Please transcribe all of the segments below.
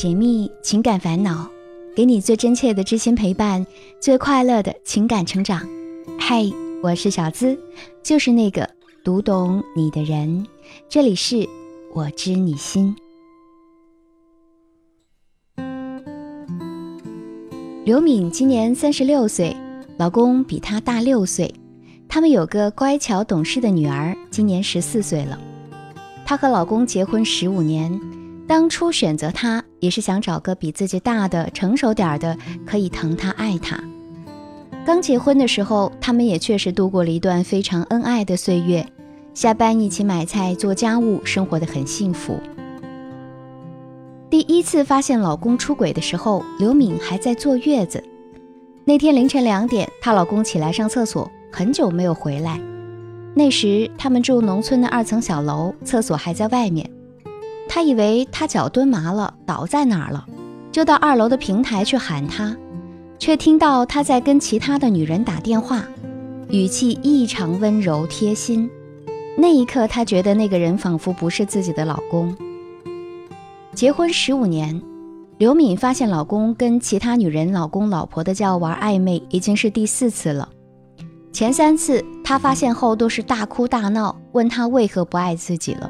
解密情感烦恼，给你最真切的知心陪伴，最快乐的情感成长。嗨，我是小资，就是那个读懂你的人。这里是我知你心。刘敏今年三十六岁，老公比她大六岁，他们有个乖巧懂事的女儿，今年十四岁了。她和老公结婚十五年，当初选择他也是想找个比自己大的、成熟点的，可以疼她、爱她。刚结婚的时候，他们也确实度过了一段非常恩爱的岁月，下班一起买菜、做家务，生活的很幸福。第一次发现老公出轨的时候，刘敏还在坐月子。那天凌晨两点，她老公起来上厕所，很久没有回来。那时他们住农村的二层小楼，厕所还在外面。他以为他脚蹲麻了，倒在哪儿了，就到二楼的平台去喊他，却听到他在跟其他的女人打电话，语气异常温柔贴心。那一刻，他觉得那个人仿佛不是自己的老公。结婚十五年，刘敏发现老公跟其他女人老公老婆的叫玩暧昧，已经是第四次了。前三次她发现后都是大哭大闹，问他为何不爱自己了。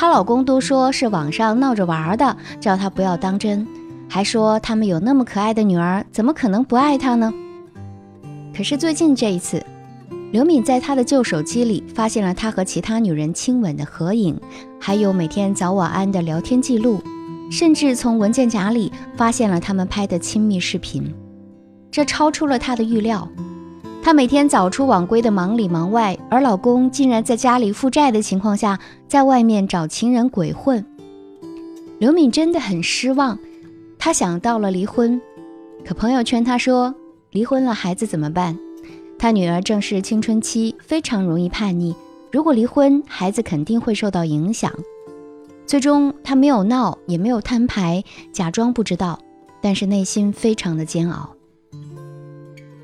她老公都说是网上闹着玩的，叫她不要当真，还说他们有那么可爱的女儿，怎么可能不爱她呢？可是最近这一次，刘敏在她的旧手机里发现了他和其他女人亲吻的合影，还有每天早晚安的聊天记录，甚至从文件夹里发现了他们拍的亲密视频，这超出了她的预料。她每天早出晚归的忙里忙外，而老公竟然在家里负债的情况下，在外面找情人鬼混。刘敏真的很失望，她想到了离婚，可朋友劝她说：“离婚了孩子怎么办？她女儿正是青春期，非常容易叛逆，如果离婚，孩子肯定会受到影响。”最终，她没有闹，也没有摊牌，假装不知道，但是内心非常的煎熬。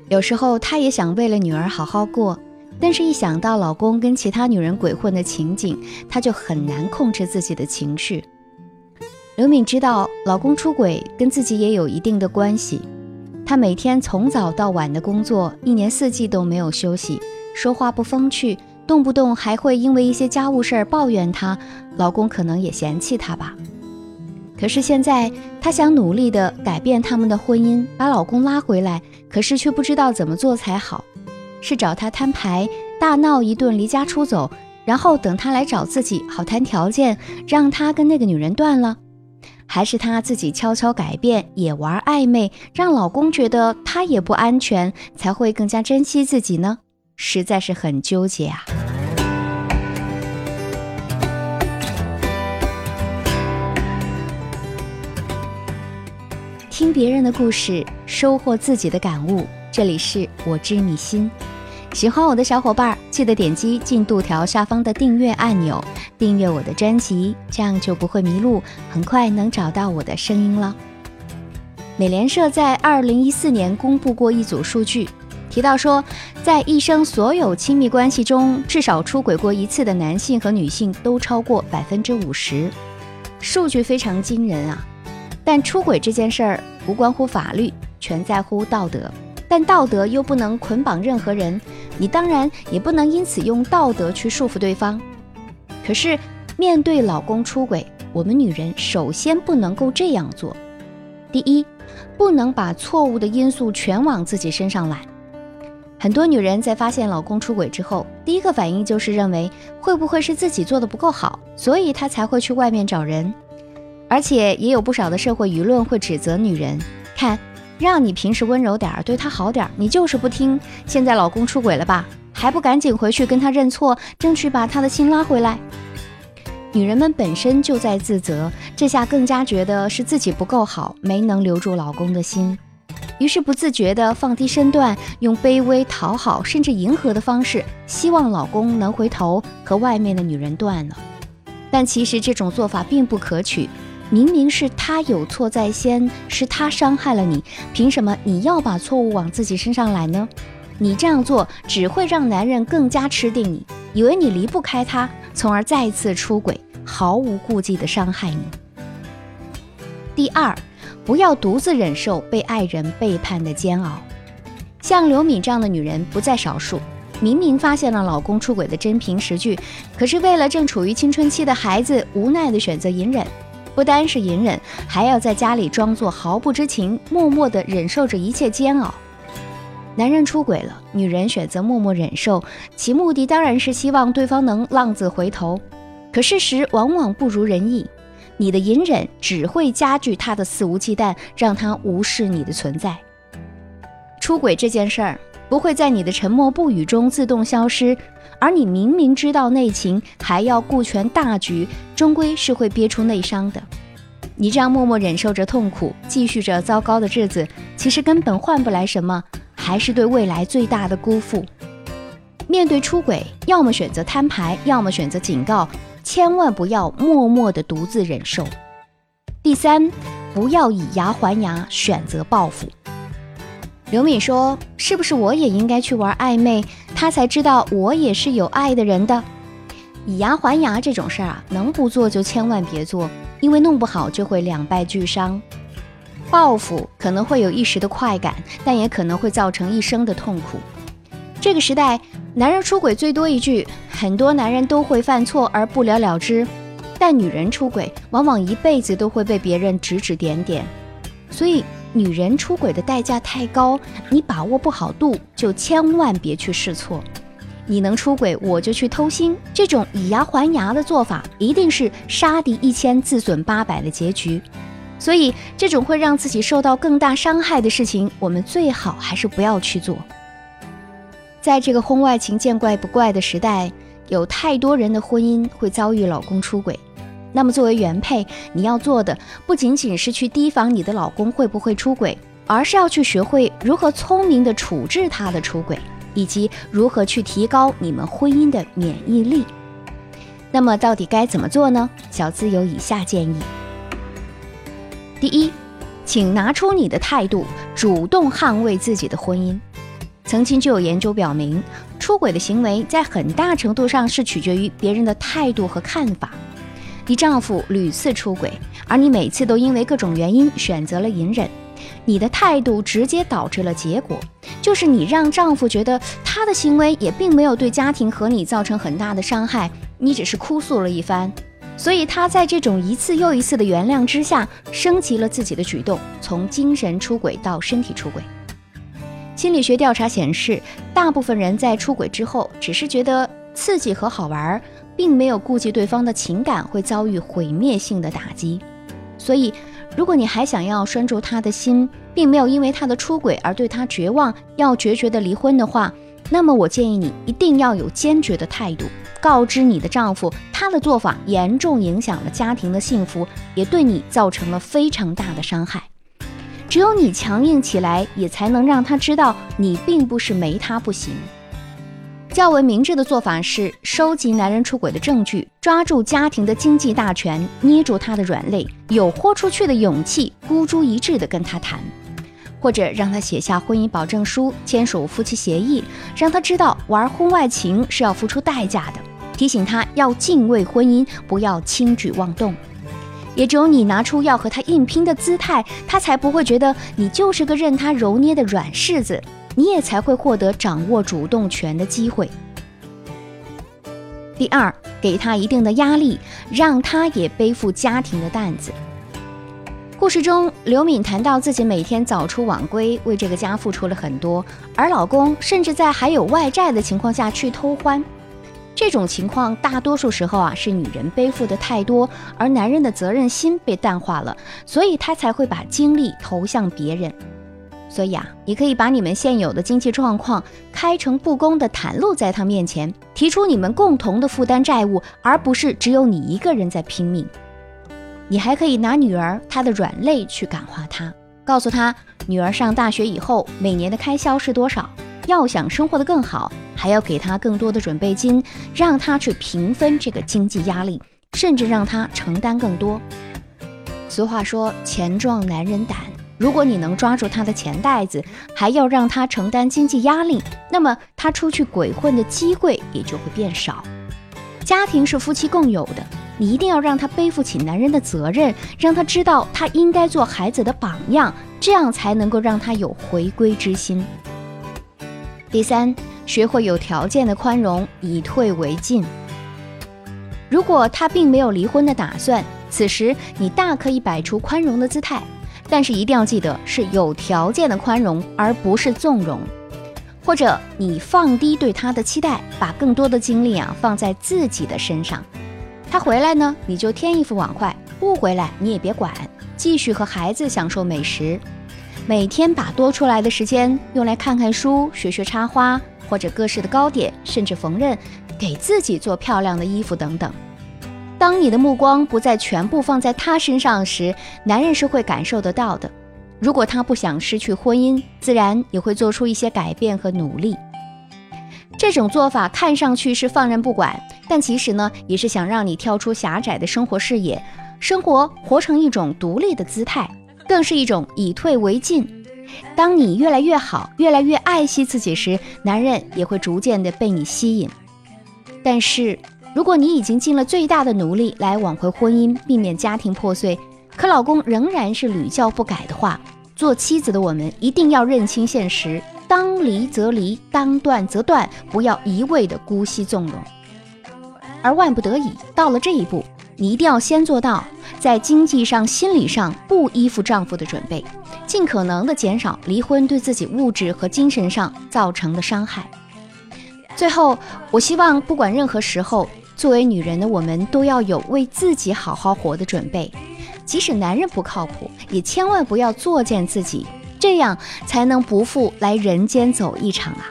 有时候她也想为了女儿好好过，但是一想到老公跟其他女人鬼混的情景，她就很难控制自己的情绪。刘敏知道老公出轨跟自己也有一定的关系，她每天从早到晚的工作，一年四季都没有休息，说话不风趣，动不动还会因为一些家务事儿抱怨她老公，可能也嫌弃她吧。可是现在，她想努力的改变他们的婚姻，把老公拉回来，可是却不知道怎么做才好。是找他摊牌，大闹一顿，离家出走，然后等他来找自己，好谈条件，让他跟那个女人断了；还是她自己悄悄改变，也玩暧昧，让老公觉得她也不安全，才会更加珍惜自己呢？实在是很纠结啊。听别人的故事，收获自己的感悟。这里是我知你心，喜欢我的小伙伴记得点击进度条下方的订阅按钮，订阅我的专辑，这样就不会迷路，很快能找到我的声音了。美联社在二零一四年公布过一组数据，提到说，在一生所有亲密关系中，至少出轨过一次的男性和女性都超过百分之五十，数据非常惊人啊。但出轨这件事儿无关乎法律，全在乎道德。但道德又不能捆绑任何人，你当然也不能因此用道德去束缚对方。可是面对老公出轨，我们女人首先不能够这样做：第一，不能把错误的因素全往自己身上揽。很多女人在发现老公出轨之后，第一个反应就是认为会不会是自己做的不够好，所以她才会去外面找人。而且也有不少的社会舆论会指责女人，看，让你平时温柔点儿，对他好点儿，你就是不听。现在老公出轨了吧，还不赶紧回去跟他认错，争取把他的心拉回来。女人们本身就在自责，这下更加觉得是自己不够好，没能留住老公的心，于是不自觉地放低身段，用卑微、讨好甚至迎合的方式，希望老公能回头和外面的女人断了。但其实这种做法并不可取。明明是他有错在先，是他伤害了你，凭什么你要把错误往自己身上揽呢？你这样做只会让男人更加吃定你，以为你离不开他，从而再次出轨，毫无顾忌地伤害你。第二，不要独自忍受被爱人背叛的煎熬。像刘敏这样的女人不在少数，明明发现了老公出轨的真凭实据，可是为了正处于青春期的孩子，无奈的选择隐忍。不单是隐忍，还要在家里装作毫不知情，默默的忍受着一切煎熬。男人出轨了，女人选择默默忍受，其目的当然是希望对方能浪子回头。可事实往往不如人意，你的隐忍只会加剧他的肆无忌惮，让他无视你的存在。出轨这件事儿不会在你的沉默不语中自动消失，而你明明知道内情，还要顾全大局，终归是会憋出内伤的。你这样默默忍受着痛苦，继续着糟糕的日子，其实根本换不来什么，还是对未来最大的辜负。面对出轨，要么选择摊牌，要么选择警告。千万不要默默的独自忍受。第三，不要以牙还牙，选择报复。刘敏说：“是不是我也应该去玩暧昧，他才知道我也是有爱的人的？以牙还牙这种事儿啊，能不做就千万别做，因为弄不好就会两败俱伤。报复可能会有一时的快感，但也可能会造成一生的痛苦。这个时代。”男人出轨最多一句，很多男人都会犯错而不了了之，但女人出轨往往一辈子都会被别人指指点点。所以，女人出轨的代价太高，你把握不好度，就千万别去试错。你能出轨，我就去偷腥，这种以牙还牙的做法，一定是杀敌一千，自损八百的结局。所以，这种会让自己受到更大伤害的事情，我们最好还是不要去做。在这个婚外情见怪不怪的时代，有太多人的婚姻会遭遇老公出轨。那么，作为原配，你要做的不仅仅是去提防你的老公会不会出轨，而是要去学会如何聪明地处置他的出轨，以及如何去提高你们婚姻的免疫力。那么，到底该怎么做呢？小资有以下建议：第一，请拿出你的态度，主动捍卫自己的婚姻。曾经就有研究表明，出轨的行为在很大程度上是取决于别人的态度和看法。你丈夫屡次出轨，而你每次都因为各种原因选择了隐忍，你的态度直接导致了结果，就是你让丈夫觉得他的行为也并没有对家庭和你造成很大的伤害，你只是哭诉了一番，所以他在这种一次又一次的原谅之下，升级了自己的举动，从精神出轨到身体出轨。心理学调查显示，大部分人在出轨之后，只是觉得刺激和好玩，并没有顾及对方的情感会遭遇毁灭性的打击。所以，如果你还想要拴住他的心，并没有因为他的出轨而对他绝望，要决绝的离婚的话，那么我建议你一定要有坚决的态度，告知你的丈夫，他的做法严重影响了家庭的幸福，也对你造成了非常大的伤害。只有你强硬起来，也才能让他知道你并不是没他不行。较为明智的做法是收集男人出轨的证据，抓住家庭的经济大权，捏住他的软肋，有豁出去的勇气，孤注一掷地跟他谈，或者让他写下婚姻保证书，签署夫妻协议，让他知道玩婚外情是要付出代价的，提醒他要敬畏婚姻，不要轻举妄动。也只有你拿出要和他硬拼的姿态，他才不会觉得你就是个任他揉捏的软柿子，你也才会获得掌握主动权的机会。第二，给他一定的压力，让他也背负家庭的担子。故事中，刘敏谈到自己每天早出晚归，为这个家付出了很多，而老公甚至在还有外债的情况下去偷欢。这种情况大多数时候啊，是女人背负的太多，而男人的责任心被淡化了，所以他才会把精力投向别人。所以啊，你可以把你们现有的经济状况开诚布公地袒露在他面前，提出你们共同的负担债务，而不是只有你一个人在拼命。你还可以拿女儿她的软肋去感化她，告诉她，女儿上大学以后每年的开销是多少。要想生活的更好，还要给她更多的准备金，让她去平分这个经济压力，甚至让她承担更多。俗话说“钱壮男人胆”，如果你能抓住他的钱袋子，还要让他承担经济压力，那么他出去鬼混的机会也就会变少。家庭是夫妻共有的，你一定要让他背负起男人的责任，让他知道他应该做孩子的榜样，这样才能够让他有回归之心。第三，学会有条件的宽容，以退为进。如果他并没有离婚的打算，此时你大可以摆出宽容的姿态，但是一定要记得是有条件的宽容，而不是纵容。或者你放低对他的期待，把更多的精力啊放在自己的身上。他回来呢，你就添一副碗筷；不回来，你也别管，继续和孩子享受美食。每天把多出来的时间用来看看书、学学插花，或者各式的糕点，甚至缝纫，给自己做漂亮的衣服等等。当你的目光不再全部放在他身上时，男人是会感受得到的。如果他不想失去婚姻，自然也会做出一些改变和努力。这种做法看上去是放任不管，但其实呢，也是想让你跳出狭窄的生活视野，生活活成一种独立的姿态，更是一种以退为进。当你越来越好，越来越爱惜自己时，男人也会逐渐的被你吸引。但是，如果你已经尽了最大的努力来挽回婚姻，避免家庭破碎，可老公仍然是屡教不改的话，做妻子的我们一定要认清现实。当离则离，当断则断，不要一味的姑息纵容。而万不得已到了这一步，你一定要先做到在经济上、心理上不依附丈夫的准备，尽可能的减少离婚对自己物质和精神上造成的伤害。最后，我希望不管任何时候，作为女人的我们都要有为自己好好活的准备，即使男人不靠谱，也千万不要作践自己。这样才能不负来人间走一场啊！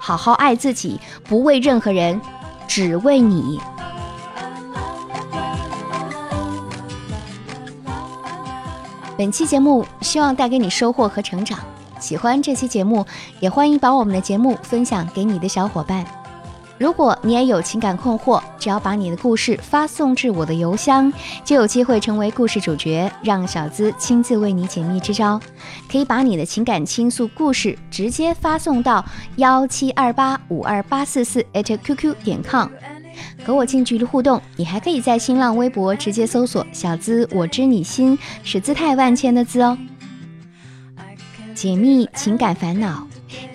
好好爱自己，不为任何人，只为你。本期节目希望带给你收获和成长。喜欢这期节目，也欢迎把我们的节目分享给你的小伙伴。如果你也有情感困惑，只要把你的故事发送至我的邮箱，就有机会成为故事主角，让小资亲自为你解密支招。可以把你的情感倾诉故事直接发送到幺七二八五二八四四 @QQ 点 com，和我近距离互动。你还可以在新浪微博直接搜索“小资我知你心”，是姿态万千的“资”哦。解密情感烦恼。